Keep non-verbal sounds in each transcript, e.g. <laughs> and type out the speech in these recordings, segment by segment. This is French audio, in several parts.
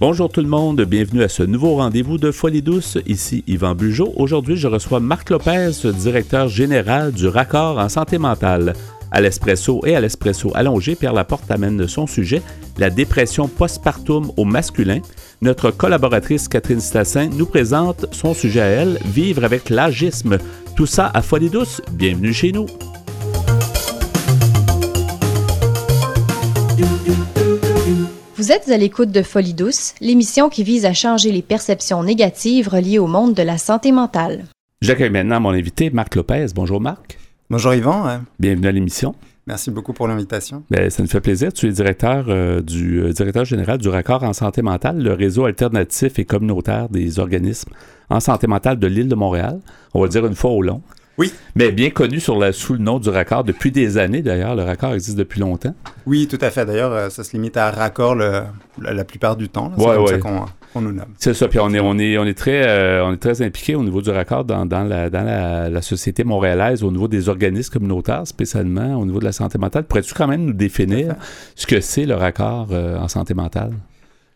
Bonjour tout le monde, bienvenue à ce nouveau rendez-vous de Folie douce. Ici Yvan Bugeaud. Aujourd'hui, je reçois Marc Lopez, directeur général du Raccord en santé mentale. À l'espresso et à l'espresso allongé, Pierre Laporte amène son sujet, la dépression postpartum au masculin. Notre collaboratrice Catherine Stassin nous présente son sujet à elle, vivre avec l'agisme. Tout ça à Folie douce. Bienvenue chez nous. Vous êtes à l'écoute de Folie douce, l'émission qui vise à changer les perceptions négatives reliées au monde de la santé mentale. J'accueille maintenant mon invité, Marc Lopez. Bonjour Marc. Bonjour Yvan. Bienvenue à l'émission. Merci beaucoup pour l'invitation. Ben, ça nous fait plaisir. Tu es directeur, euh, du, euh, directeur général du Raccord en santé mentale, le réseau alternatif et communautaire des organismes en santé mentale de l'île de Montréal. On va le dire une fois au long. Oui. Mais bien connu sur la, sous le nom du raccord depuis des années d'ailleurs. Le raccord existe depuis longtemps. Oui, tout à fait. D'ailleurs, euh, ça se limite à raccord le, la, plupart du temps. C'est Ouais, comme ouais. ça qu'on nous nomme. C'est ça. Puis on est, on est, on est très, euh, on est très impliqué au niveau du raccord dans, dans, la, dans la, la société montréalaise, au niveau des organismes communautaires, spécialement au niveau de la santé mentale. Pourrais-tu quand même nous définir ce que c'est le raccord euh, en santé mentale?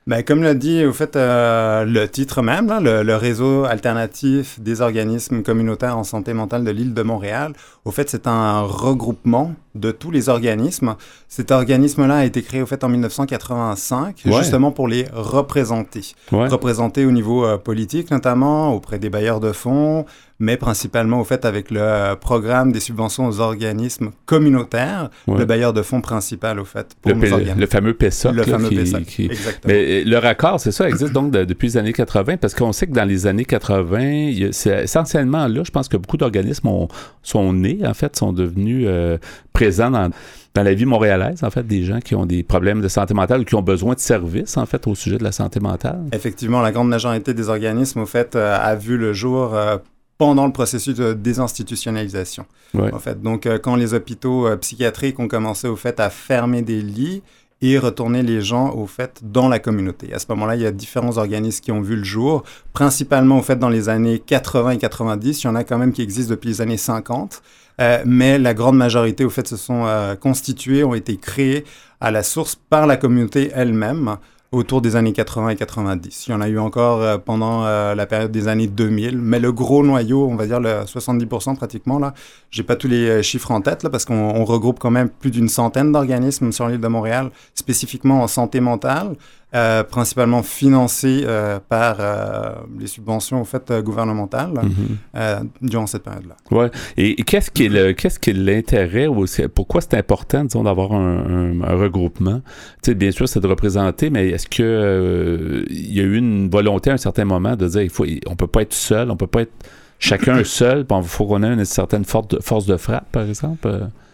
Ben, comme l'a dit, au fait, euh, le titre même, là, le, le réseau alternatif des organismes communautaires en santé mentale de l'île de Montréal, au fait, c'est un regroupement de tous les organismes. Cet organisme-là a été créé, au fait, en 1985, Ouais. justement pour les représenter. Ouais. représentés au niveau euh, politique notamment, auprès des bailleurs de fonds, mais principalement au fait avec le programme des subventions aux organismes communautaires, Ouais. le bailleur de fonds principal au fait pour Le, nos organismes. le fameux PESOC. Le là, fameux qui- PESOC, qui- exactement. Mais euh, le raccord, c'est ça, existe donc de- depuis les années 80, parce qu'on sait que dans les années 80, il y a- c'est essentiellement là, je pense que beaucoup d'organismes ont- sont nés, en fait, sont devenus euh, présents dans, dans la vie montréalaise, en fait, des gens qui ont des problèmes de santé mentale ou qui ont besoin de services, en fait, au sujet de la santé mentale. Effectivement, la grande majorité des organismes au fait euh, a vu le jour euh, pendant le processus de désinstitutionnalisation. Ouais. En fait, donc euh, quand les hôpitaux euh, psychiatriques ont commencé au fait à fermer des lits et retourner les gens au fait dans la communauté. À ce moment-là, il y a différents organismes qui ont vu le jour, principalement au fait dans les années 80 et 90. Il y en a quand même qui existent depuis les années 50. Euh, mais la grande majorité, au fait, se sont euh, constitués, ont été créés à la source par la communauté elle-même autour des années 80 et 90. Il y en a eu encore euh, pendant euh, la période des années 2000, mais le gros noyau, on va dire le 70% pratiquement, là, j'ai pas tous les euh, chiffres en tête, là, parce qu'on on regroupe quand même plus d'une centaine d'organismes sur l'île de Montréal, spécifiquement en santé mentale, euh, principalement financés euh, par euh, les subventions au fait gouvernementales Mhm. durant cette période-là. Ouais. Et, et qu'est-ce qui est le, qu'est-ce qui est l'intérêt ou c'est- pourquoi c'est important, disons, d'avoir un, un- un regroupement? Tu sais, bien sûr, c'est de représenter, mais est-ce que il y a eu une volonté à un certain moment de dire, il faut, on peut pas être seul, on peut pas être chacun <coughs> seul, puis il faut qu'on ait une certaine force de, force de frappe, par exemple?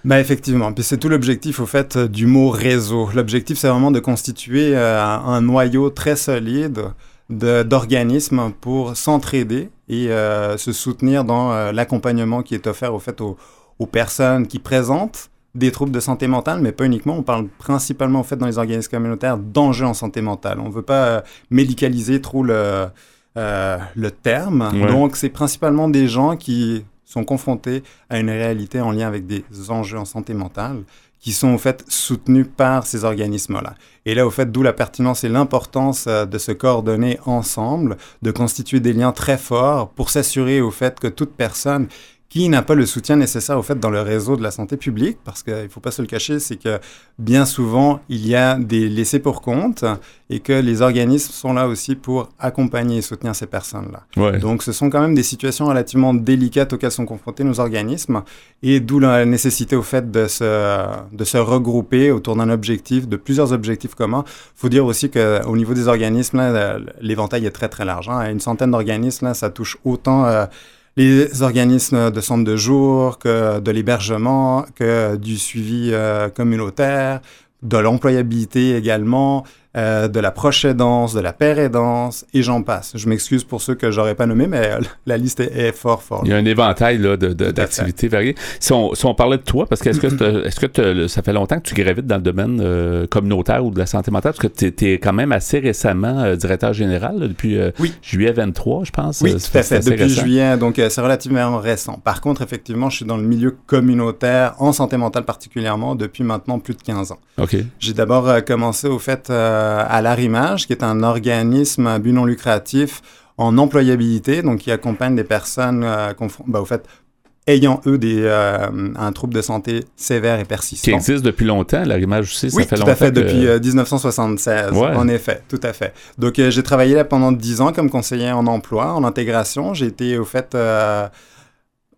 Ben effectivement, puis c'est tout l'objectif au fait euh, du mot réseau. L'objectif c'est vraiment de constituer euh, un noyau très solide de- d'organismes pour s'entraider et euh, se soutenir dans euh, l'accompagnement qui est offert au fait aux, aux personnes qui présentent des troubles de santé mentale, mais pas uniquement. On parle principalement au fait dans les organismes communautaires d'enjeux en santé mentale. On veut pas médicaliser trop le, le terme. Ouais. Donc c'est principalement des gens qui sont confrontés à une réalité en lien avec des enjeux en santé mentale qui sont au fait soutenus par ces organismes-là. Et là, au fait, d'où la pertinence et l'importance euh, de se coordonner ensemble, de constituer des liens très forts pour s'assurer au fait que toute personne qui n'a pas le soutien nécessaire au fait dans le réseau de la santé publique, parce qu'il ne faut pas se le cacher, c'est que bien souvent, il y a des laissés pour compte et que les organismes sont là aussi pour accompagner et soutenir ces personnes-là. ouais. Donc, ce sont quand même des situations relativement délicates auxquelles sont confrontés nos organismes, et d'où la nécessité au fait de se, de se regrouper autour d'un objectif, de plusieurs objectifs communs. Il faut dire aussi qu'au niveau des organismes, l'éventail est très très large. Hein. Une centaine d'organismes, ça touche autant euh, les organismes de centre de jour que de l'hébergement, que du suivi euh, communautaire, de l'employabilité également, euh, de la proche aidance, de la paire aidance, et j'en passe. Je m'excuse pour ceux que j'aurais pas nommés, mais euh, la liste est, est fort, fort. Il y a un éventail d'activités variées. Si on, si on parlait de toi, parce que est-ce que, est-ce que ça fait longtemps que tu gravites dans le domaine euh, communautaire ou de la santé mentale? Parce que tu es, quand même assez récemment directeur général, là, depuis Oui. juillet 23, je pense. Oui, tout ça à fait. Depuis récent. juillet, donc c'est relativement récent. Par contre, effectivement, je suis dans le milieu communautaire, en santé mentale particulièrement, depuis maintenant plus de 15 ans. OK. J'ai d'abord commencé au fait euh, à l'Arrimage, qui est un organisme à but non lucratif en employabilité, donc qui accompagne des personnes bah, au fait, ayant eux des, euh, un trouble de santé sévère et persistant. Qui existe depuis longtemps, l'arrimage aussi, ça fait longtemps. tout à fait, depuis 1976, euh, en effet, tout à fait. Donc euh, j'ai travaillé là pendant 10 ans comme conseiller en emploi, en intégration. J'ai été au fait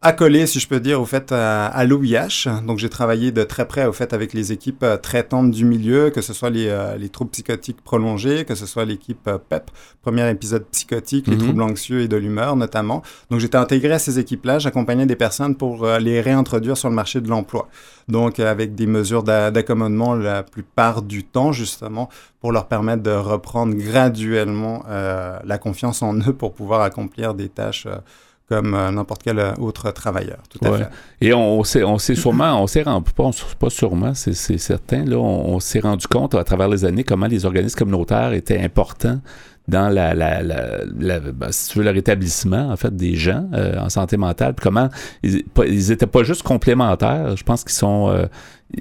accolé, si je peux dire, au fait, à, l'OIH. Donc, j'ai travaillé de très près, au fait, avec les équipes euh, traitantes du milieu, que ce soit les, euh, les troubles psychotiques prolongés, que ce soit l'équipe PEP, euh, premier épisode psychotique, les mhm. troubles anxieux et de l'humeur, notamment. Donc, j'étais intégré à ces équipes-là. J'accompagnais des personnes pour les réintroduire sur le marché de l'emploi. Donc, avec des mesures d'accommodement la plupart du temps, justement, pour leur permettre de reprendre graduellement la confiance en eux pour pouvoir accomplir des tâches comme euh, n'importe quel euh, autre travailleur. Tout à fait. Et on, s'est, on s'est sûrement, on s'est rendu, pas, pas sûrement, c'est, certain, là, on, s'est rendu compte à travers les années comment les organismes communautaires étaient importants dans la, la, la, ben, si tu veux, le rétablissement en fait des gens euh, en santé mentale, puis comment ils, ils étaient pas juste complémentaires, je pense qu'ils sont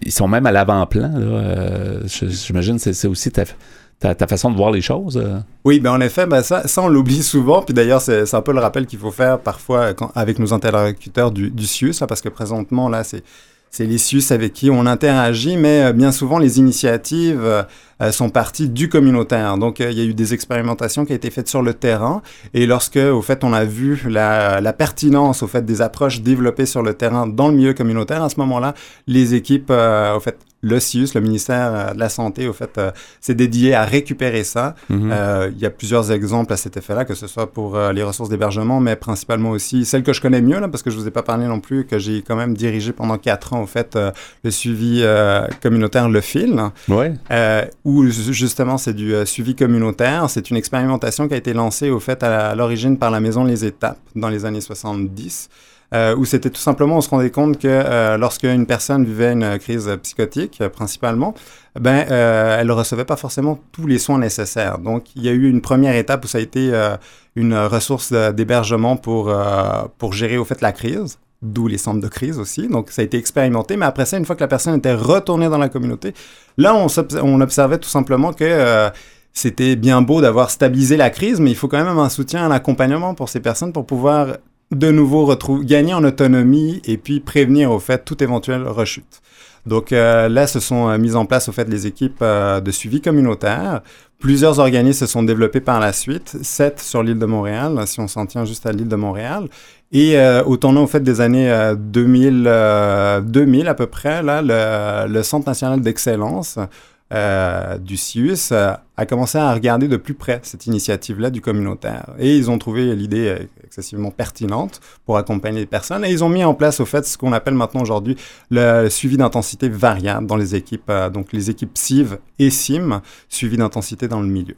ils sont même à l'avant-plan. Là, j'imagine c'est, c'est aussi ta, ta, façon de voir les choses. Euh? Oui, ben en effet, ben ça, ça on l'oublie souvent. Puis d'ailleurs, c'est un peu le rappel qu'il faut faire parfois avec nos interlocuteurs du, du CIUS, parce que présentement, là, c'est les CIUS avec qui on interagit, mais euh, bien souvent les initiatives euh, sont parties du communautaire. Donc il y a eu des expérimentations qui ont été faites sur le terrain, et lorsque au fait on a vu la, la pertinence au fait des approches développées sur le terrain dans le milieu communautaire, à ce moment-là, les équipes au fait le CIUS, le ministère euh, de la Santé, au fait, euh, s'est dédié à récupérer ça. Mhm. Euh, il y a plusieurs exemples à cet effet-là, que ce soit pour les ressources d'hébergement, mais principalement aussi celle que je connais mieux, là, parce que je vous ai pas parlé non plus, que j'ai quand même dirigé pendant quatre ans, au fait, le suivi communautaire Le Fil, ouais. où justement c'est du suivi communautaire. C'est une expérimentation qui a été lancée, au fait, à l'origine par la Maison Les Étapes dans les années 70 euh, où c'était tout simplement, on se rendait compte que euh, lorsque une personne vivait une crise psychotique, euh, principalement, ben, euh, elle ne recevait pas forcément tous les soins nécessaires. Donc, il y a eu une première étape où ça a été une ressource d'hébergement pour, pour gérer au fait la crise d'où les centres de crise aussi. Donc, ça a été expérimenté. Mais après ça, une fois que la personne était retournée dans la communauté, là, on, on observait tout simplement que c'était bien beau d'avoir stabilisé la crise, mais il faut quand même un soutien, un accompagnement pour ces personnes pour pouvoir de nouveau retrouver, gagner en autonomie et puis prévenir au fait toute éventuelle rechute. Donc euh, là, se sont euh, mises en place au fait les équipes euh, de suivi communautaire. Plusieurs organismes se sont développés par la suite, sept sur l'île de Montréal, si on s'en tient juste à l'île de Montréal. Et au tournant au fait des années 2000, 2000 à peu près, là, le, le Centre national d'excellence euh, du CIUS euh, a commencé à regarder de plus près cette initiative-là du communautaire. Et ils ont trouvé l'idée euh, excessivement pertinente pour accompagner les personnes. Et ils ont mis en place, au fait, ce qu'on appelle maintenant aujourd'hui le suivi d'intensité variable dans les équipes, donc les équipes CIV et SIM, suivi d'intensité dans le milieu.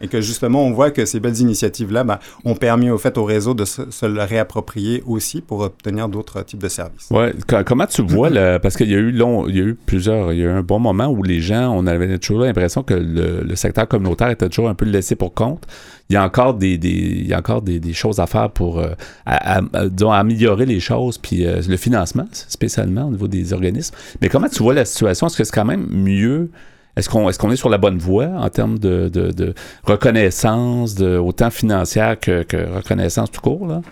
Et que justement, on voit que ces belles initiatives-là ben, ont permis au fait au réseau de se, le réapproprier aussi pour obtenir d'autres types de services. Ouais. Comment tu vois, parce qu'il y a eu long, il y a eu plusieurs, il y a eu un bon moment où les gens, on avait toujours l'impression que le, secteur communautaire était toujours un peu laissé pour compte. Il y a encore des, il y a encore des, choses à faire pour euh, améliorer les choses, puis euh, le financement spécialement au niveau des organismes. Mais comment tu vois la situation? Est-ce que c'est quand même mieux est-ce qu'on est, est sur la bonne voie en termes de, de, reconnaissance, de, autant financière que, que, reconnaissance tout court? Là?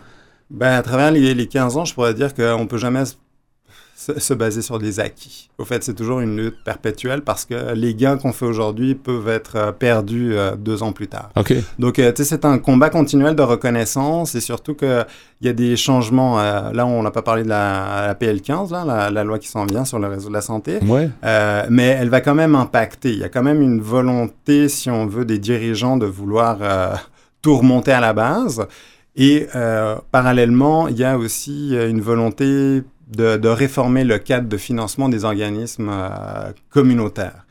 Ben, à travers les, les 15 ans, je pourrais dire qu'on ne peut jamais baser sur des acquis. Au fait, c'est toujours une lutte perpétuelle parce que les gains qu'on fait aujourd'hui peuvent être euh, perdus euh, deux ans plus tard. Donc, euh, tu sais, c'est un combat continuel de reconnaissance et surtout qu'il y a des changements. là, on n'a pas parlé de la, PL15, là, la, loi qui s'en vient sur le réseau de la santé. Ouais. mais elle va quand même impacter. Il y a quand même une volonté, si on veut, des dirigeants de vouloir tout remonter à la base. Et parallèlement, il y a aussi une volonté de, réformer le cadre de financement des organismes euh, communautaires.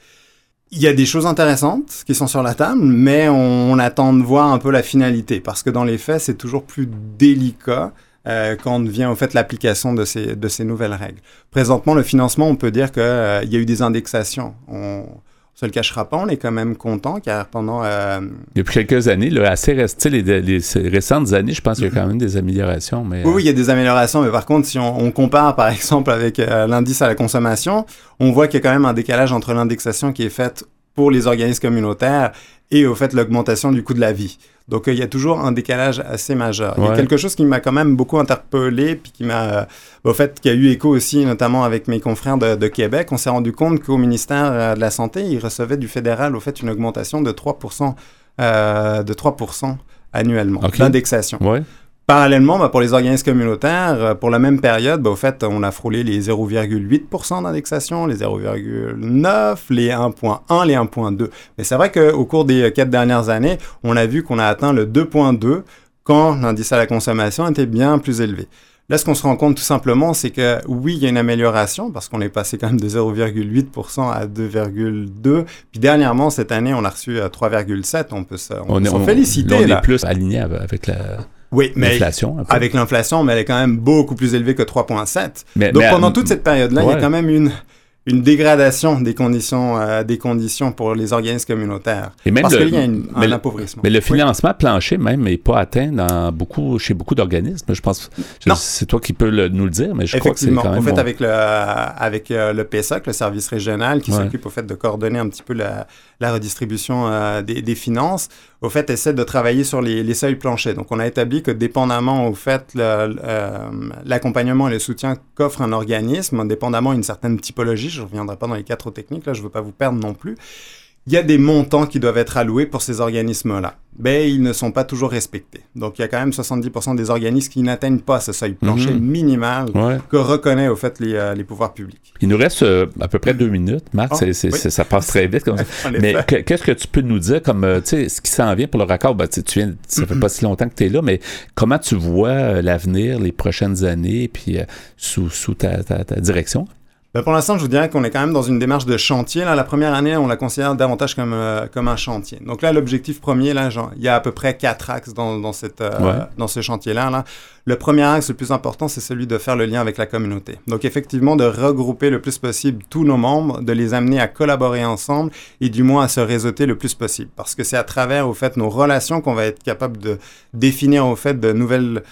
Il y a des choses intéressantes qui sont sur la table, mais on, attend de voir un peu la finalité, parce que dans les faits, c'est toujours plus délicat euh, quand on vient au fait l'application de ces, de ces nouvelles règles. Présentement, le financement, on peut dire qu'il euh, y a eu des indexations. On, se le cachera pas, on est quand même content car pendant. Euh, Depuis quelques années, là, assez resté, les, les, récentes années, je pense qu'il y a quand même des améliorations. Mais, oui, il y a des améliorations, mais par contre, si on, compare par exemple avec euh, l'indice à la consommation, on voit qu'il y a quand même un décalage entre l'indexation qui est faite pour les organismes communautaires et au fait l'augmentation du coût de la vie. Donc, il y a toujours un décalage assez majeur. Il y a quelque chose qui m'a quand même beaucoup interpellé, puis qui m'a, au fait, qui a eu écho aussi, notamment avec mes confrères de, Québec. On s'est rendu compte qu'au ministère de la Santé, ils recevaient du fédéral, au fait, une augmentation de 3 de 3 annuellement d'indexation. Ouais. Parallèlement, ben, pour les organismes communautaires, euh, pour la même période, ben, au fait, on a frôlé les 0,8% d'indexation, les 0,9, les 1,1, les 1,2. Mais c'est vrai qu'au cours des quatre dernières années, on a vu qu'on a atteint le 2,2% quand l'indice à la consommation était bien plus élevé. Là, ce qu'on se rend compte tout simplement, c'est que oui, il y a une amélioration parce qu'on est passé quand même de 0,8% à 2,2%. Puis dernièrement, cette année, on a reçu 3,7%. Euh, on peut se, on, on, féliciter. on est plus aligné avec la, oui, mais avec l'inflation, mais elle est quand même beaucoup plus élevée que 3,7. Donc pendant toute cette période-là, il y a quand même une une dégradation des conditions, euh, des conditions pour les organismes communautaires. Et même parce qu'il y a un appauvrissement. Mais le financement plancher même n'est pas atteint dans beaucoup, chez beaucoup d'organismes. Je pense, c'est toi qui peux nous le dire, mais je crois que c'est quand même. En fait, avec le, avec euh, le PSOC, le service régional, qui s'occupe au fait de coordonner un petit peu la, la redistribution euh, des, des, finances, au fait, essaie de travailler sur les, seuils planchers. Donc, on a établi que dépendamment au fait l'accompagnement et le soutien qu'offre un organisme, dépendamment d'une certaine typologie, je ne reviendrai pas dans les quatre techniques, là, je ne veux pas vous perdre non plus. Il y a des montants qui doivent être alloués pour ces organismes-là. Mais ils ne sont pas toujours respectés. Donc, il y a quand même 70% des organismes qui n'atteignent pas ce seuil plancher mhm. minimal que reconnaît au fait les, euh, les, pouvoirs publics. Il nous reste euh, à peu près deux minutes, Marc. Oh, ça passe très vite. Comme ça. <laughs> mais qu'est-ce que tu peux nous dire comme euh, sais ce qui s'en vient pour le raccord? Ben, tu viens, ça fait pas si longtemps que tu es là, mais comment tu vois l'avenir, les prochaines années, puis sous, sous ta, ta, ta direction? Ben pour l'instant, je vous dirais qu'on est quand même dans une démarche de chantier. Là, la première année, on la considère davantage comme, euh, comme un chantier. Donc là, l'objectif premier, là, genre, il y a à peu près quatre axes dans, dans, cette, euh, dans ce chantier-là. Là. Le premier axe, le plus important, c'est celui de faire le lien avec la communauté. Donc effectivement, de regrouper le plus possible tous nos membres, de les amener à collaborer ensemble et du moins à se réseauter le plus possible. Parce que c'est à travers, au fait, nos relations qu'on va être capable de définir, au fait, de nouvelles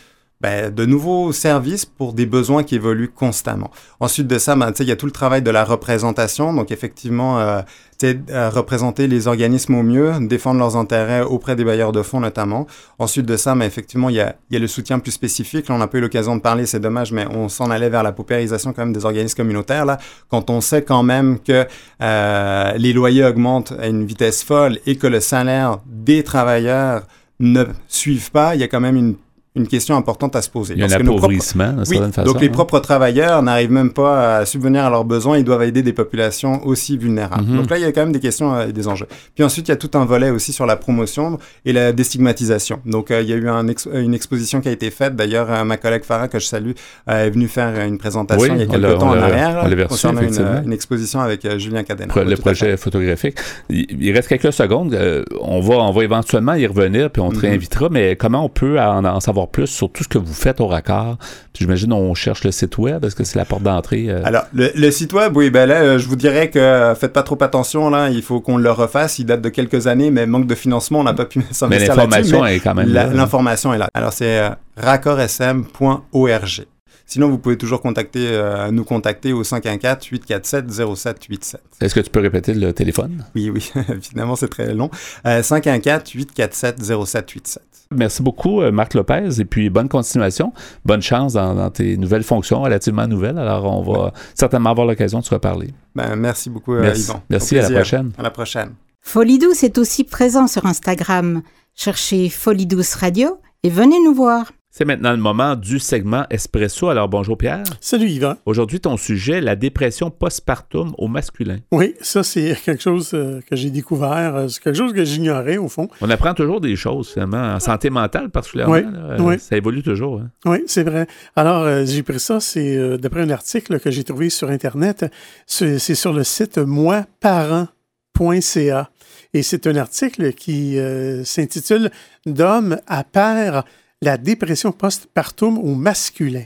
ben, de nouveaux services pour des besoins qui évoluent constamment. Ensuite de ça, ben, il y a tout le travail de la représentation. Donc, effectivement, euh, euh, représenter les organismes au mieux, défendre leurs intérêts auprès des bailleurs de fonds notamment. Ensuite de ça, ben, effectivement, il y a, y a, le soutien plus spécifique. Là, on n'a pas eu l'occasion de parler, c'est dommage, mais on s'en allait vers la paupérisation quand même des organismes communautaires. Là, quand on sait quand même que euh, les loyers augmentent à une vitesse folle et que le salaire des travailleurs ne suivent pas, il y a quand même une une question importante à se poser. Il y a un appauvrissement, oui, façon. Donc, les hein. propres travailleurs n'arrivent même pas à subvenir à leurs besoins. Ils doivent aider des populations aussi vulnérables. Mhm. Donc là, il y a quand même des questions euh, et des enjeux. Puis ensuite, il y a tout un volet aussi sur la promotion et la déstigmatisation. Donc, euh, il y a eu un une exposition qui a été faite. D'ailleurs, euh, ma collègue Farah, que je salue, est venue faire une présentation il y a quelques temps en arrière concernant une, une, exposition avec Julien Cadena. le projet photographique. Il, reste quelques secondes. on, va, on va éventuellement y revenir, puis on te mhm. réinvitera. Mais comment on peut en savoir plus sur tout ce que vous faites au raccord. J'imagine on cherche le site web. Est-ce que c'est la porte d'entrée? Euh? Alors, le, site web, oui, ben là, euh, je vous dirais que euh, faites pas trop attention. Là, il faut qu'on le refasse. Il date de quelques années, mais manque de financement, on n'a pas pu <laughs> s'investir Mais l'information est quand même là. L'information est là. Alors, c'est raccordsm.org. Sinon, vous pouvez toujours contacter, euh, nous contacter au 514-847-0787. Est-ce que tu peux répéter le téléphone? Oui, oui, <laughs> évidemment, c'est très long. 514-847-0787. Euh, Merci beaucoup, euh, Marc Lopez, et puis bonne continuation. Bonne chance dans, tes nouvelles fonctions, relativement nouvelles. Alors, on va certainement avoir l'occasion de se reparler. Ben, merci beaucoup, merci. Yvon. Merci, à la prochaine. À la prochaine. Folie Douce est aussi présent sur Instagram. Cherchez Folie Douce Radio et venez nous voir. C'est maintenant le moment du segment Espresso. Alors bonjour Pierre. Salut Yvan. Aujourd'hui, ton sujet, la dépression postpartum au masculin. Oui, ça c'est quelque chose euh, que j'ai découvert. Euh, c'est quelque chose que j'ignorais au fond. On apprend toujours des choses finalement, en santé mentale particulièrement. Euh, oui, Ça évolue toujours. Hein. Oui, c'est vrai. Alors j'ai pris ça, c'est d'après un article que j'ai trouvé sur Internet. C'est sur le site moiparent.ca. Et c'est un article qui s'intitule D'homme à père la dépression postpartum au masculin.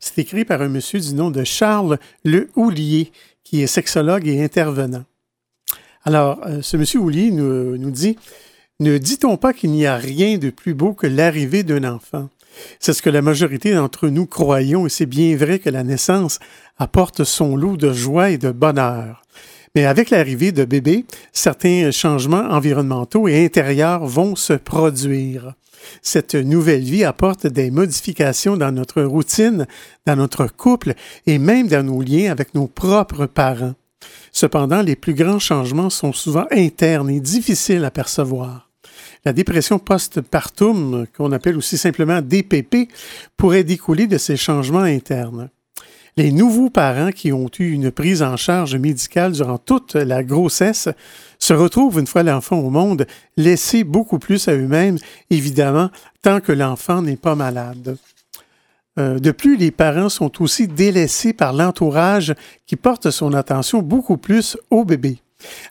C'est écrit par un monsieur du nom de Charles Le Houlier, qui est sexologue et intervenant. Alors, euh, ce monsieur Houlier nous, nous dit Ne dit-on pas qu'il n'y a rien de plus beau que l'arrivée d'un enfant? C'est ce que la majorité d'entre nous croyons, et c'est bien vrai que la naissance apporte son lot de joie et de bonheur. Mais avec l'arrivée de bébés, certains changements environnementaux et intérieurs vont se produire. Cette nouvelle vie apporte des modifications dans notre routine, dans notre couple et même dans nos liens avec nos propres parents. Cependant, les plus grands changements sont souvent internes et difficiles à percevoir. La dépression post-partum, qu'on appelle aussi simplement DPP, pourrait découler de ces changements internes. Les nouveaux parents qui ont eu une prise en charge médicale durant toute la grossesse se retrouvent, une fois l'enfant au monde, laissés beaucoup plus à eux-mêmes, évidemment, tant que l'enfant n'est pas malade. Euh, de plus, les parents sont aussi délaissés par l'entourage qui porte son attention beaucoup plus au bébé.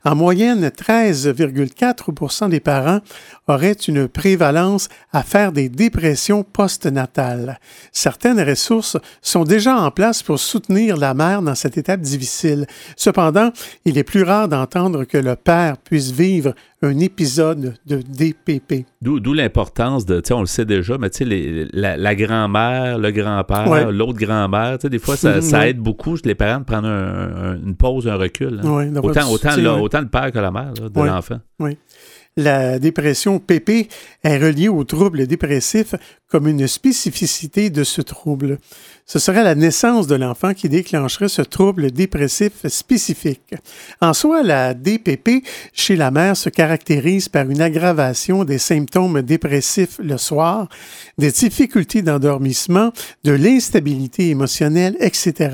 En moyenne, 13,4% des parents auraient une prévalence à faire des dépressions postnatales. Certaines ressources sont déjà en place pour soutenir la mère dans cette étape difficile. Cependant, il est plus rare d'entendre que le père puisse vivre un épisode de DPP. D'où l'importance de, tu sais, on le sait déjà, mais tu sais, la, grand-mère, le grand-père, l'autre grand-mère, tu sais, des fois, ça, aide beaucoup les parents de prendre une pause, un recul. Hein. autant, autant, le père que la mère de l'enfant. Oui. La dépression PP est reliée au trouble dépressif comme une spécificité de ce trouble. Ce serait la naissance de l'enfant qui déclencherait ce trouble dépressif spécifique. En soi, la DPP chez la mère se caractérise par une aggravation des symptômes dépressifs le soir, des difficultés d'endormissement, de l'instabilité émotionnelle, etc.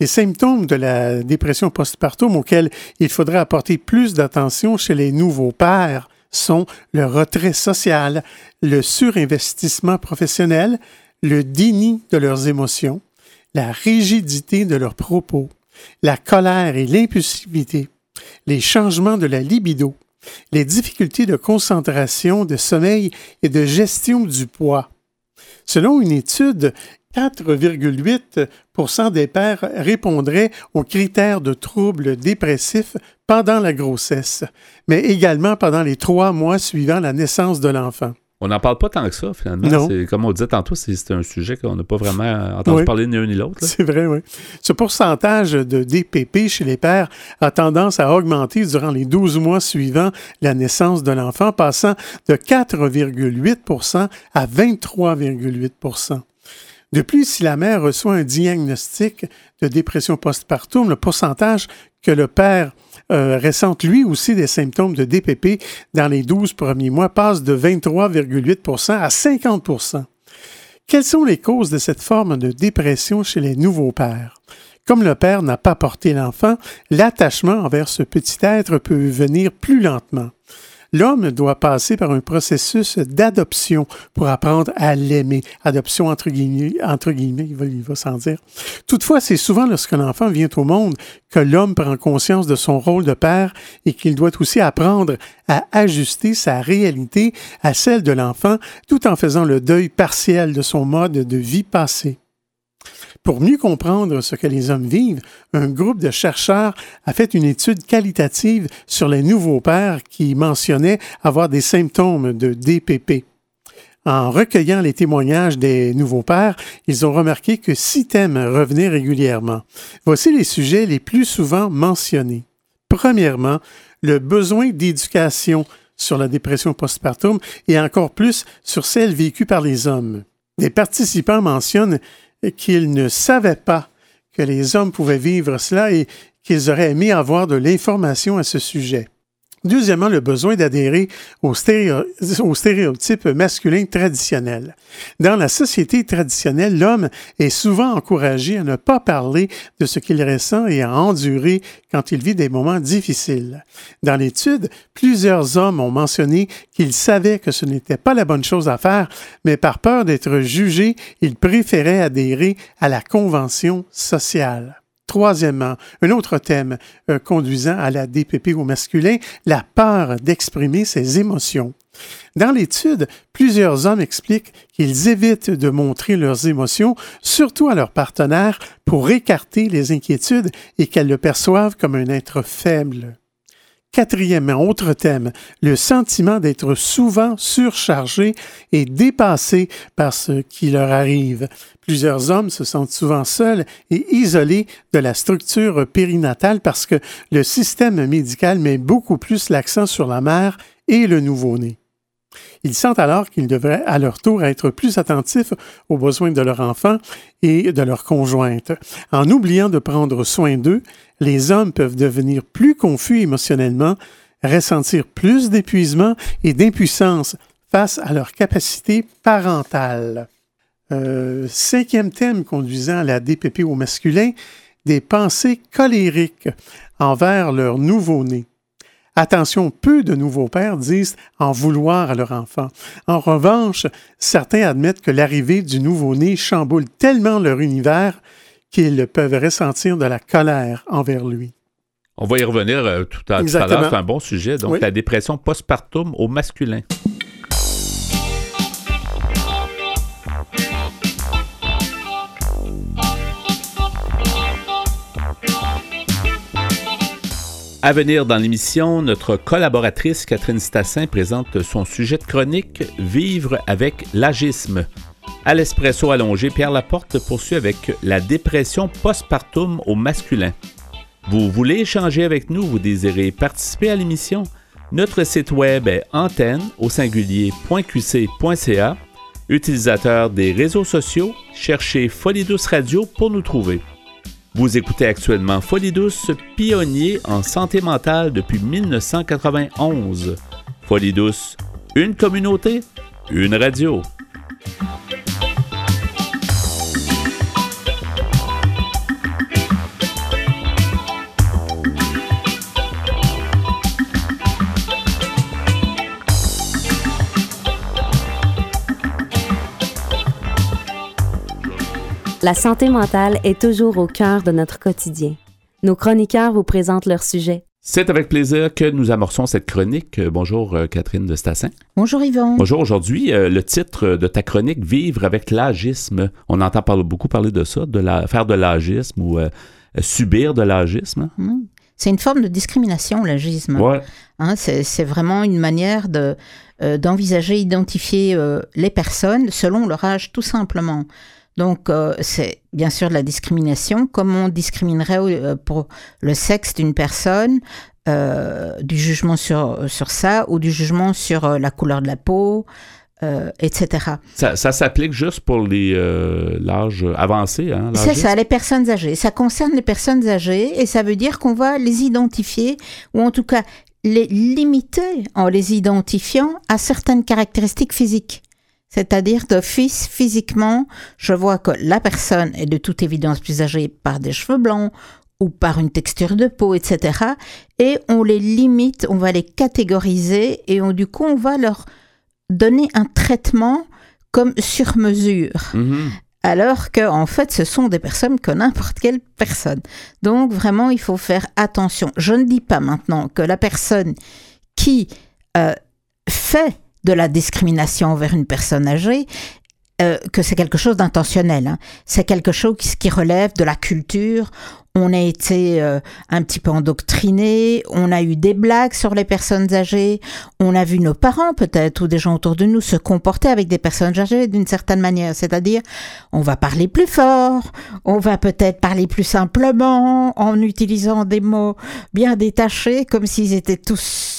Les symptômes de la dépression postpartum auxquels il faudrait apporter plus d'attention chez les nouveaux pères sont le retrait social, le surinvestissement professionnel, le déni de leurs émotions, la rigidité de leurs propos, la colère et l'impulsivité, les changements de la libido, les difficultés de concentration, de sommeil et de gestion du poids. Selon une étude, 4,8 des pères répondraient aux critères de troubles dépressifs pendant la grossesse, mais également pendant les trois mois suivant la naissance de l'enfant. On n'en parle pas tant que ça, finalement. Comme on disait tantôt, c'est un sujet qu'on n'a pas vraiment entendu parler ni l'un ni l'autre. C'est vrai, oui. Ce pourcentage de DPP chez les pères a tendance à augmenter durant les 12 mois suivant la naissance de l'enfant, passant de 4,8% à 23,8 de plus, si la mère reçoit un diagnostic de dépression postpartum, le pourcentage que le père euh, ressente lui aussi des symptômes de DPP dans les 12 premiers mois passe de 23,8% à 50% Quelles sont les causes de cette forme de dépression chez les nouveaux pères? Comme le père n'a pas porté l'enfant, l'attachement envers ce petit être peut venir plus lentement. L'homme doit passer par un processus d'adoption pour apprendre à l'aimer. Adoption entre guillemets, entre guillemets il va, il va s'en dire. Toutefois, c'est souvent lorsque l'enfant vient au monde que l'homme prend conscience de son rôle de père et qu'il doit aussi apprendre à ajuster sa réalité à celle de l'enfant tout en faisant le deuil partiel de son mode de vie passé. Pour mieux comprendre ce que les hommes vivent, un groupe de chercheurs a fait une étude qualitative sur les nouveaux pères qui mentionnaient avoir des symptômes de DPP. En recueillant les témoignages des nouveaux pères, ils ont remarqué que six thèmes revenaient régulièrement. Voici les sujets les plus souvent mentionnés. Premièrement, le besoin d'éducation sur la dépression postpartum et encore plus sur celle vécue par les hommes. Les participants mentionnent qu'ils ne savaient pas que les hommes pouvaient vivre cela et qu'ils auraient aimé avoir de l'information à ce sujet. Deuxièmement, le besoin d'adhérer au, stéréotype masculin traditionnel. Dans la société traditionnelle, l'homme est souvent encouragé à ne pas parler de ce qu'il ressent et à endurer quand il vit des moments difficiles. Dans l'étude, plusieurs hommes ont mentionné qu'ils savaient que ce n'était pas la bonne chose à faire, mais par peur d'être jugés, ils préféraient adhérer à la convention sociale. Troisièmement, un autre thème euh, conduisant à la DPP au masculin, la peur d'exprimer ses émotions. Dans l'étude, plusieurs hommes expliquent qu'ils évitent de montrer leurs émotions, surtout à leur partenaire, pour écarter les inquiétudes et qu'elles le perçoivent comme un être faible. Quatrième autre thème, le sentiment d'être souvent surchargé et dépassé par ce qui leur arrive. Plusieurs hommes se sentent souvent seuls et isolés de la structure périnatale parce que le système médical met beaucoup plus l'accent sur la mère et le nouveau-né. Ils sentent alors qu'ils devraient à leur tour être plus attentifs aux besoins de leur enfant et de leur conjointe. En oubliant de prendre soin d'eux, les hommes peuvent devenir plus confus émotionnellement, ressentir plus d'épuisement et d'impuissance face à leur capacité parentale. Euh, cinquième thème conduisant à la DPP au masculin, des pensées colériques envers leur nouveau-né. Attention, peu de nouveaux pères disent en vouloir à leur enfant. En revanche, certains admettent que l'arrivée du nouveau-né chamboule tellement leur univers qu'ils peuvent ressentir de la colère envers lui. On va y revenir euh, tout à, l'heure, c'est un bon sujet. Donc, la dépression postpartum au masculin. À venir dans l'émission, notre collaboratrice Catherine Stassin présente son sujet de chronique Vivre avec l'agisme. À l'espresso allongé, Pierre Laporte poursuit avec la dépression postpartum au masculin. Vous voulez échanger avec nous, vous désirez participer à l'émission? Notre site web est antenne au singulier.qc.ca. Utilisateur des réseaux sociaux, cherchez Folie Douce Radio pour nous trouver. Vous écoutez actuellement Folie Douce, pionnier en santé mentale depuis 1991. Folie Douce, une communauté, une radio. La santé mentale est toujours au cœur de notre quotidien. Nos chroniqueurs vous présentent leur sujet. C'est avec plaisir que nous amorçons cette chronique. Euh, bonjour euh, Catherine de Stassin. Bonjour Yvon. Bonjour. Aujourd'hui, euh, le titre de ta chronique Vivre avec l'agisme. On entend beaucoup parler de ça, de la, faire de l'agisme ou subir de l'agisme. Mmh. C'est une forme de discrimination, l'agisme. Ouais. Hein, c'est vraiment une manière de d'envisager, identifier les personnes selon leur âge, tout simplement. Donc, euh, c'est bien sûr de la discrimination, comme on discriminerait euh, pour le sexe d'une personne, euh, du jugement sur, sur ça, ou du jugement sur la couleur de la peau, etc. Ça, ça s'applique juste pour l'âge avancé, hein? C'est ça, les personnes âgées. Ça concerne les personnes âgées, et ça veut dire qu'on va les identifier, ou en tout cas les limiter en les identifiant à certaines caractéristiques physiques. C'est-à-dire d'office, physiquement, je vois que la personne est de toute évidence plus âgée par des cheveux blancs ou par une texture de peau, etc. Et on les limite, on va les catégoriser et on, du coup, on va leur donner un traitement comme sur mesure. Mhm. Alors que, en fait, ce sont des personnes que n'importe quelle personne. Donc, vraiment, il faut faire attention. Je ne dis pas maintenant que la personne qui euh, fait de la discrimination envers une personne âgée, euh, que c'est quelque chose d'intentionnel. Hein. C'est quelque chose qui, relève de la culture. On a été euh, un petit peu endoctriné, on a eu des blagues sur les personnes âgées, on a vu nos parents peut-être ou des gens autour de nous se comporter avec des personnes âgées d'une certaine manière, c'est-à-dire on va parler plus fort, on va peut-être parler plus simplement en utilisant des mots bien détachés comme s'ils étaient tous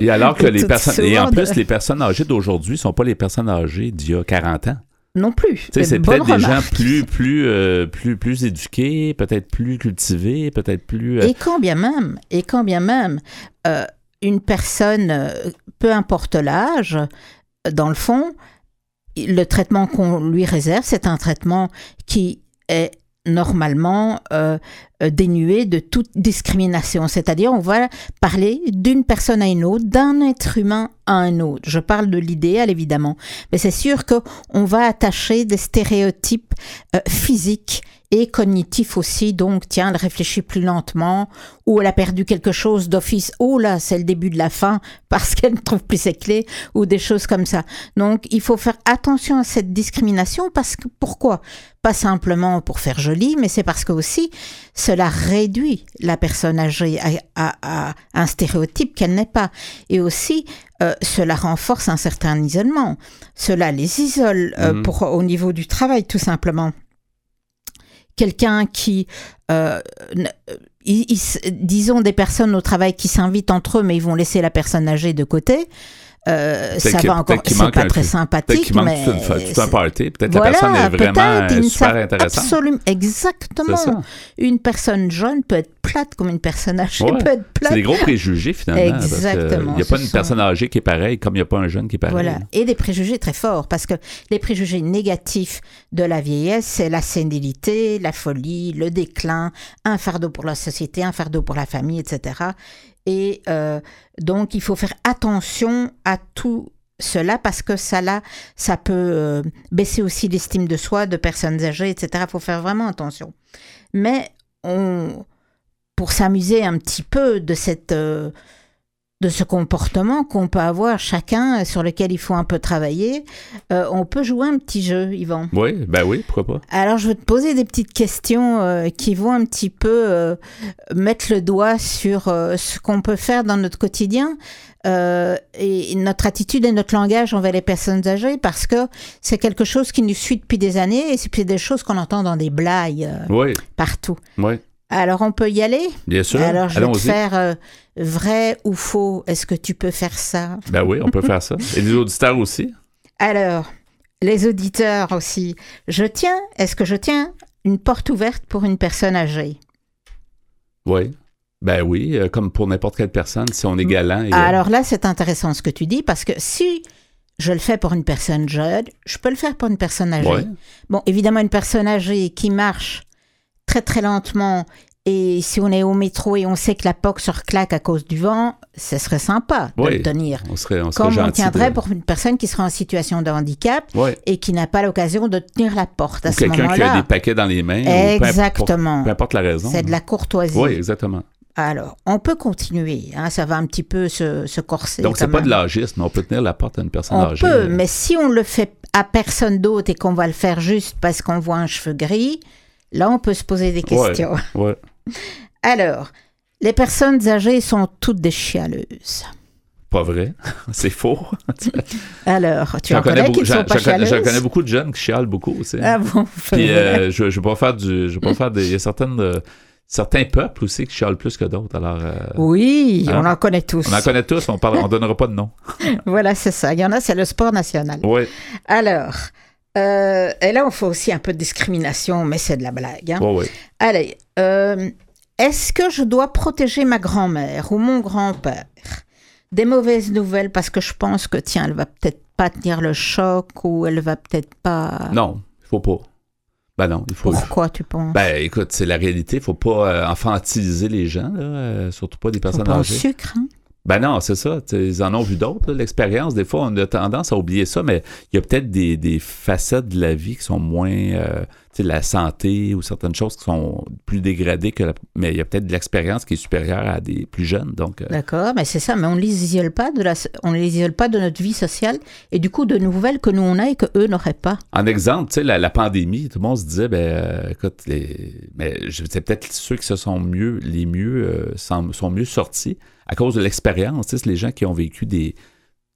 et alors que les personnes. Et en plus, les personnes âgées d'aujourd'hui ne sont pas les personnes âgées d'il y a 40 ans. Non plus. C'est peut-être des gens plus, plus, euh, plus, plus éduqués, peut-être plus cultivés, peut-être plus. Euh, et quand bien même, et quand bien même, euh, une personne, peu importe l'âge, dans le fond, le traitement qu'on lui réserve, c'est un traitement qui est normalement euh, euh, dénué de toute discrimination. C'est-à-dire, on va parler d'une personne à une autre, d'un être humain à un autre. Je parle de l'idéal, évidemment. Mais c'est sûr qu'on va attacher des stéréotypes euh, physiques et cognitif aussi. Donc, tiens, elle réfléchit plus lentement, ou elle a perdu quelque chose d'office. Oh là, c'est le début de la fin <laughs> parce qu'elle ne trouve plus ses clés, ou des choses comme ça. Donc, il faut faire attention à cette discrimination parce que pourquoi? Pas simplement pour faire joli, mais c'est parce que aussi cela réduit la personne âgée à, à un stéréotype qu'elle n'est pas, et aussi euh, cela renforce un certain isolement. Cela les isole euh, Mhm. pour, au niveau du travail, tout simplement. Quelqu'un qui, euh, disons des personnes au travail qui s'invitent entre eux, mais ils vont laisser la personne âgée de côté. Euh, Peut-être ça va encore, peut-être c'est pas un- très Peut-être sympathique, mais tout, un- party. Peut-être voilà, la personne est vraiment peut-être, euh, ils ne super intéressante. Absolument, C'est exactement. Une personne jeune peut être plate comme une personne âgée Ouais. peut être C'est plate. des gros préjugés, finalement. Exactement, Il n'y a pas une sont- personne âgée qui est pareille, comme il n'y a pas un jeune qui est pareil. Voilà, et des préjugés très forts, parce que les préjugés négatifs de la vieillesse, c'est la sénilité, la folie, le déclin, un fardeau pour la société, un fardeau pour la famille, etc. Et euh, donc, il faut faire attention à tout cela parce que ça, là, ça peut euh, baisser aussi l'estime de soi de personnes âgées, etc. Il faut faire vraiment attention. Mais on, pour s'amuser un petit peu de cette... euh, de ce comportement qu'on peut avoir chacun, euh, sur lequel il faut un peu travailler, euh, on peut jouer un petit jeu, Yvan. Oui, ben oui, pourquoi pas. Alors, je vais te poser des petites questions euh, qui vont un petit peu euh, mettre le doigt sur ce qu'on peut faire dans notre quotidien euh, et notre attitude et notre langage envers les personnes âgées, parce que c'est quelque chose qui nous suit depuis des années et c'est des choses qu'on entend dans des blagues euh, Oui, partout. oui, Alors, on peut y aller? Bien sûr. Alors, je vais te faire euh, vrai ou faux. Est-ce que tu peux faire ça? Ben oui, on peut faire ça. Et les auditeurs aussi? Alors, les auditeurs aussi. Je tiens, est-ce que je tiens une porte ouverte pour une personne âgée? Oui. Ben oui, euh, comme pour n'importe quelle personne, si on est galant. Et, euh, Alors là, c'est intéressant ce que tu dis parce que si je le fais pour une personne jeune, je peux le faire pour une personne âgée. Ouais. Bon, évidemment, une personne âgée qui marche très très lentement et si on est au métro et on sait que la POC se reclaque à cause du vent, ce serait sympa de Oui. le tenir. on serait, on serait Comme on tiendrait de- pour une personne qui serait en situation de handicap et qui n'a pas l'occasion de tenir la porte à Ou ce quelqu'un qui a moment-là. des paquets dans les mains. ou peu importe- Exactement. Peu importe la raison. C'est de la courtoisie. Oui, exactement. Alors, on peut continuer. hein, ça va un petit peu se, se corser. Donc, c'est pas de l'âgisme, on peut tenir la porte à une personne On âgée. peut, mais si on le fait à personne d'autre et qu'on va le faire juste parce qu'on voit un cheveu gris, là, on peut se poser des questions. Ouais. <laughs> Alors, les personnes âgées sont toutes des chialeuses. Pas vrai. <laughs> c'est faux. <laughs> Alors, tu en connais beaucoup- qui ne sont pas connais- chialeuses? j'en connais beaucoup de jeunes qui chialent beaucoup aussi. Ah bon Puis euh, je, je vais pas faire du. Je vais pas faire des. Il y a certaines, euh, certains peuples aussi qui chialent plus que d'autres. Alors. euh, Oui, Hein? on en connaît tous. On en connaît tous, on on donnera pas de nom. Voilà, c'est ça. Il y en a, c'est le sport national. Oui, Alors, euh, et là, on fait aussi un peu de discrimination, mais c'est de la blague. hein. oui. Allez, euh, est-ce que je dois protéger ma grand-mère ou mon grand-père? Des mauvaises nouvelles parce que je pense que, tiens, elle va peut-être pas tenir le choc ou elle va peut-être pas... Non, il faut pas. Ben non, il faut. Pourquoi tu penses? Ben écoute, c'est la réalité. Il faut pas euh, les gens, là, euh, surtout pas des Faut personnes pas au âgées. sucre, hein? Ben non, c'est ça. Ils en ont vu d'autres, l'expérience. Des fois, on a tendance à oublier ça, mais il y a peut-être des, des facettes de la vie qui sont moins. euh, tu sais, la santé ou certaines choses qui sont plus dégradées que. la- mais il y a peut-être de l'expérience qui est supérieure à des plus jeunes. Donc, euh, D'accord, mais c'est ça, mais on ne les isole pas de la, on les isole pas de notre vie sociale et du coup de nouvelles que nous on a et que eux n'auraient pas. En exemple, tu sais, la, la pandémie, tout le monde se disait, ben, euh, écoute, les, mais c'est peut-être ceux qui se sont mieux, les mieux, euh, sont, sont mieux sortis à cause de l'expérience. Tu sais, c'est les gens qui ont vécu des